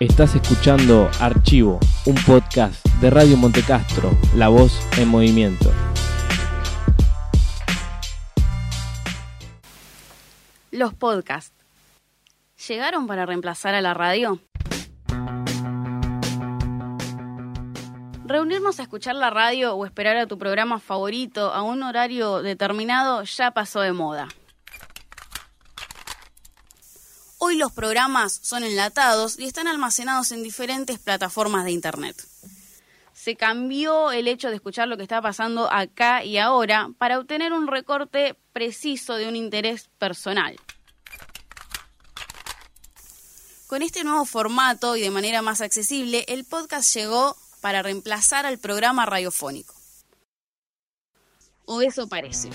Estás escuchando Archivo, un podcast de Radio Montecastro, La Voz en Movimiento. Los podcasts. ¿Llegaron para reemplazar a la radio? Reunirnos a escuchar la radio o esperar a tu programa favorito a un horario determinado ya pasó de moda. Hoy los programas son enlatados y están almacenados en diferentes plataformas de Internet. Se cambió el hecho de escuchar lo que está pasando acá y ahora para obtener un recorte preciso de un interés personal. Con este nuevo formato y de manera más accesible, el podcast llegó para reemplazar al programa radiofónico. O eso parece.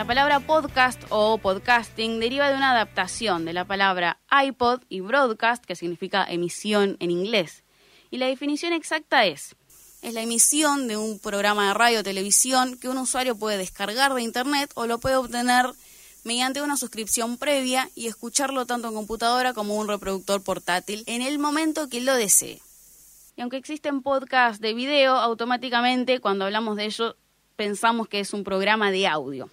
La palabra podcast o podcasting deriva de una adaptación de la palabra iPod y broadcast, que significa emisión en inglés. Y la definición exacta es, es la emisión de un programa de radio o televisión que un usuario puede descargar de Internet o lo puede obtener mediante una suscripción previa y escucharlo tanto en computadora como un reproductor portátil en el momento que lo desee. Y aunque existen podcasts de video, automáticamente cuando hablamos de ello pensamos que es un programa de audio.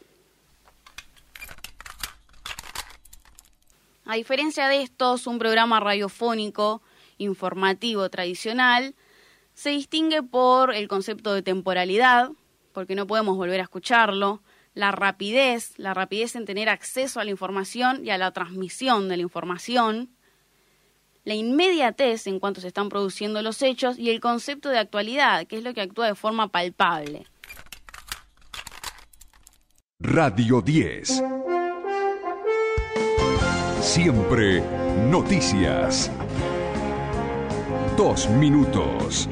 A diferencia de estos, un programa radiofónico informativo tradicional se distingue por el concepto de temporalidad, porque no podemos volver a escucharlo, la rapidez, la rapidez en tener acceso a la información y a la transmisión de la información, la inmediatez en cuanto se están produciendo los hechos y el concepto de actualidad, que es lo que actúa de forma palpable. Radio 10. Siempre noticias. Dos minutos.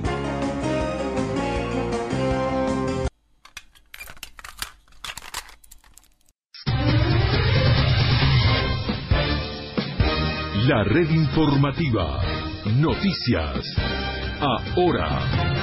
La red informativa. Noticias. Ahora.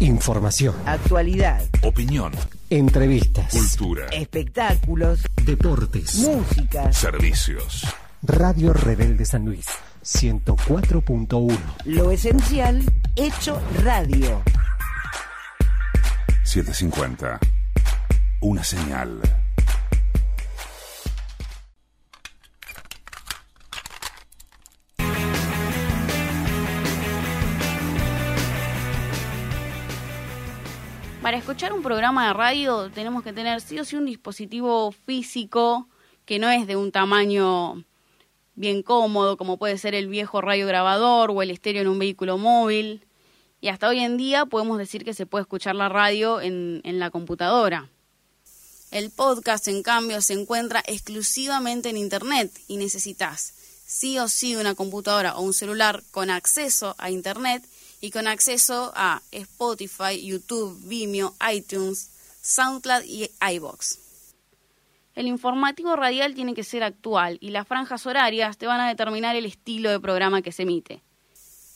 Información, Actualidad, Opinión. entrevistas, Cultura. espectáculos, deportes. música. Servicios. Radio Rebelde San Luis, 104.1. Lo esencial, hecho radio. 750. Una señal. Escuchar un programa de radio tenemos que tener sí o sí un dispositivo físico que no es de un tamaño bien cómodo, como puede ser el viejo radio grabador o el estéreo en un vehículo móvil. Y hasta hoy en día podemos decir que se puede escuchar la radio en, en la computadora. El podcast, en cambio, se encuentra exclusivamente en Internet y necesitas sí o sí una computadora o un celular con acceso a Internet y con acceso a Spotify, YouTube, Vimeo, iTunes, SoundCloud y iBox. El informativo radial tiene que ser actual y las franjas horarias te van a determinar el estilo de programa que se emite.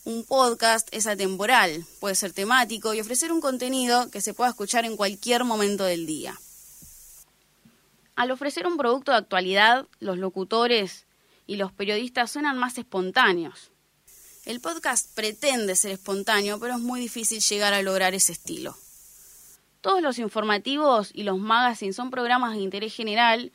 Un podcast es atemporal, puede ser temático y ofrecer un contenido que se pueda escuchar en cualquier momento del día. Al ofrecer un producto de actualidad, los locutores y los periodistas suenan más espontáneos. El podcast pretende ser espontáneo, pero es muy difícil llegar a lograr ese estilo. Todos los informativos y los magazines son programas de interés general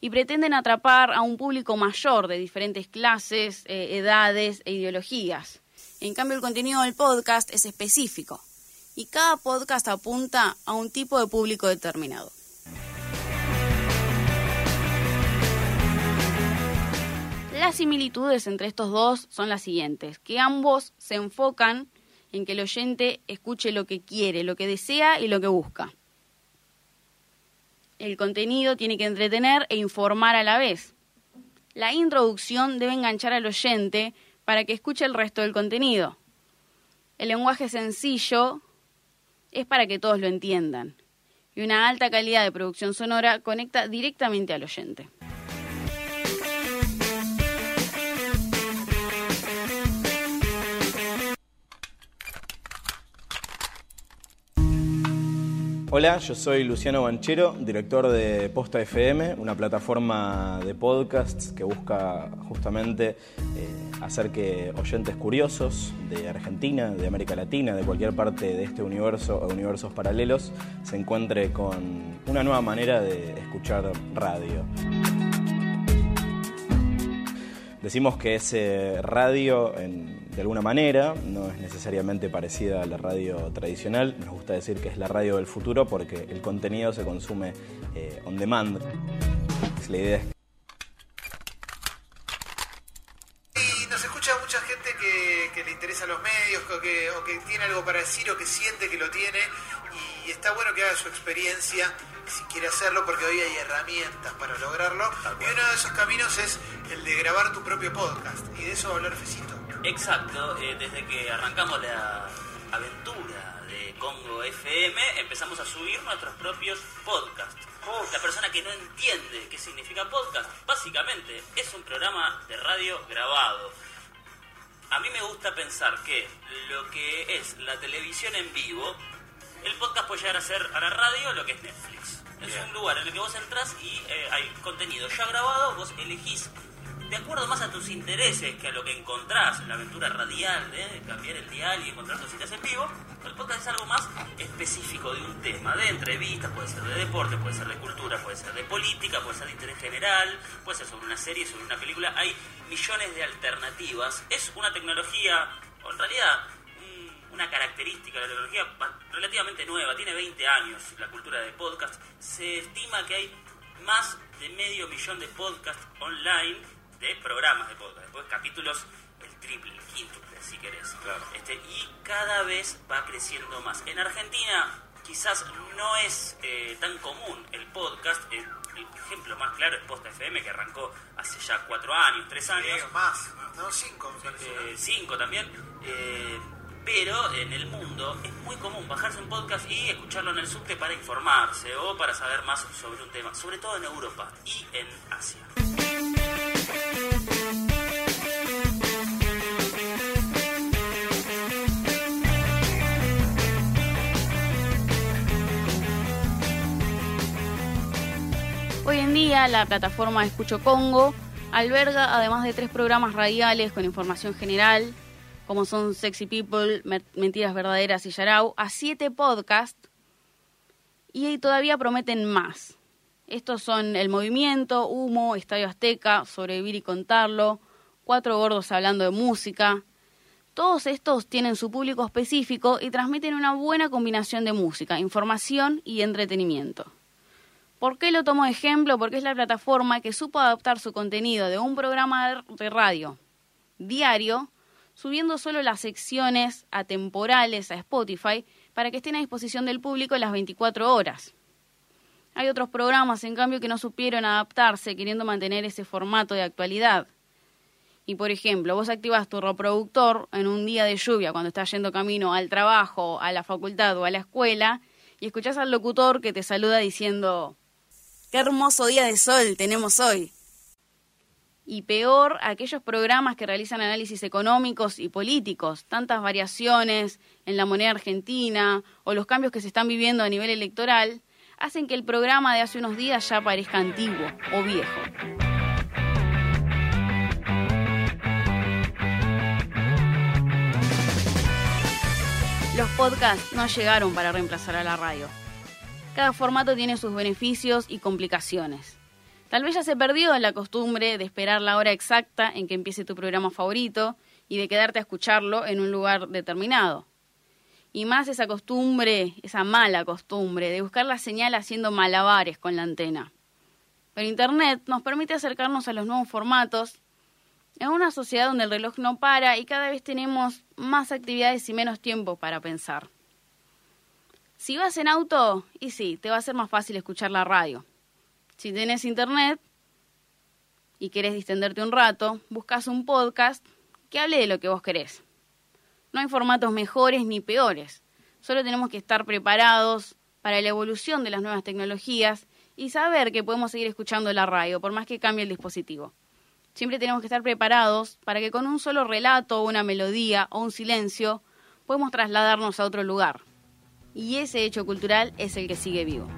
y pretenden atrapar a un público mayor de diferentes clases, eh, edades e ideologías. En cambio, el contenido del podcast es específico y cada podcast apunta a un tipo de público determinado. Las similitudes entre estos dos son las siguientes, que ambos se enfocan en que el oyente escuche lo que quiere, lo que desea y lo que busca. El contenido tiene que entretener e informar a la vez. La introducción debe enganchar al oyente para que escuche el resto del contenido. El lenguaje sencillo es para que todos lo entiendan. Y una alta calidad de producción sonora conecta directamente al oyente. Hola, yo soy Luciano Banchero, director de Posta FM, una plataforma de podcasts que busca justamente eh, hacer que oyentes curiosos de Argentina, de América Latina, de cualquier parte de este universo o universos paralelos, se encuentre con una nueva manera de escuchar radio. Decimos que es eh, radio en- de alguna manera, no es necesariamente parecida a la radio tradicional, nos gusta decir que es la radio del futuro porque el contenido se consume eh, on demand. La idea. Es que le interesa los medios, o que, o que tiene algo para decir, o que siente que lo tiene, y está bueno que haga su experiencia, si quiere hacerlo, porque hoy hay herramientas para lograrlo, y uno de esos caminos es el de grabar tu propio podcast, y de eso va a hablar Fecito. Exacto, eh, desde que arrancamos la aventura de Congo FM, empezamos a subir nuestros propios podcasts. La persona que no entiende qué significa podcast, básicamente es un programa de radio grabado. A mí me gusta pensar que lo que es la televisión en vivo, el podcast puede llegar a ser a la radio lo que es Netflix. Es un lugar en el que vos entras y eh, hay contenido ya grabado, vos elegís de acuerdo más a tus intereses que a lo que encontrás en la aventura radial de cambiar el dial y encontrar cositas en vivo, el podcast es algo más específico de un tema, de entrevistas, puede ser de deporte, puede ser de cultura, puede ser de política, puede ser de interés general, puede ser sobre una serie, sobre una película, hay millones de alternativas. Es una tecnología, o en realidad una característica de la tecnología relativamente nueva, tiene 20 años la cultura de podcast. Se estima que hay más de medio millón de podcasts online, de programas de podcast, después capítulos el triple, el quíntuple, si querés. Este, y cada vez va creciendo más. En Argentina quizás no es eh, tan común el podcast. eh, el ejemplo más claro es Posta FM, que arrancó hace ya cuatro años, tres años. Más, no, cinco, me. Eh, cinco también. eh, pero en el mundo es muy común bajarse un podcast y escucharlo en el subte para informarse o para saber más sobre un tema, sobre todo en Europa y en Asia. Hoy en día la plataforma Escucho Congo alberga además de tres programas radiales con información general, como son Sexy People, Mentiras Verdaderas y Yarao, a siete podcasts y todavía prometen más. Estos son El Movimiento, Humo, Estadio Azteca, Sobrevivir y Contarlo, Cuatro Gordos Hablando de Música. Todos estos tienen su público específico y transmiten una buena combinación de música, información y entretenimiento. ¿Por qué lo tomo de ejemplo? Porque es la plataforma que supo adaptar su contenido de un programa de radio diario, subiendo solo las secciones atemporales a Spotify para que estén a disposición del público las 24 horas. Hay otros programas, en cambio, que no supieron adaptarse queriendo mantener ese formato de actualidad. Y por ejemplo, vos activas tu reproductor en un día de lluvia cuando estás yendo camino al trabajo, a la facultad o a la escuela y escuchás al locutor que te saluda diciendo, qué hermoso día de sol tenemos hoy. Y peor, aquellos programas que realizan análisis económicos y políticos, tantas variaciones en la moneda argentina o los cambios que se están viviendo a nivel electoral, hacen que el programa de hace unos días ya parezca antiguo o viejo. Los podcasts no llegaron para reemplazar a la radio. Cada formato tiene sus beneficios y complicaciones. Tal vez ya se perdió la costumbre de esperar la hora exacta en que empiece tu programa favorito y de quedarte a escucharlo en un lugar determinado. Y más esa costumbre, esa mala costumbre de buscar la señal haciendo malabares con la antena. Pero Internet nos permite acercarnos a los nuevos formatos en una sociedad donde el reloj no para y cada vez tenemos más actividades y menos tiempo para pensar. Si vas en auto, y sí, te va a ser más fácil escuchar la radio. Si tenés internet y querés distenderte un rato, buscas un podcast que hable de lo que vos querés. No hay formatos mejores ni peores. Solo tenemos que estar preparados para la evolución de las nuevas tecnologías y saber que podemos seguir escuchando la radio, por más que cambie el dispositivo. Siempre tenemos que estar preparados para que con un solo relato, una melodía o un silencio podemos trasladarnos a otro lugar. y ese hecho cultural es el que sigue vivo.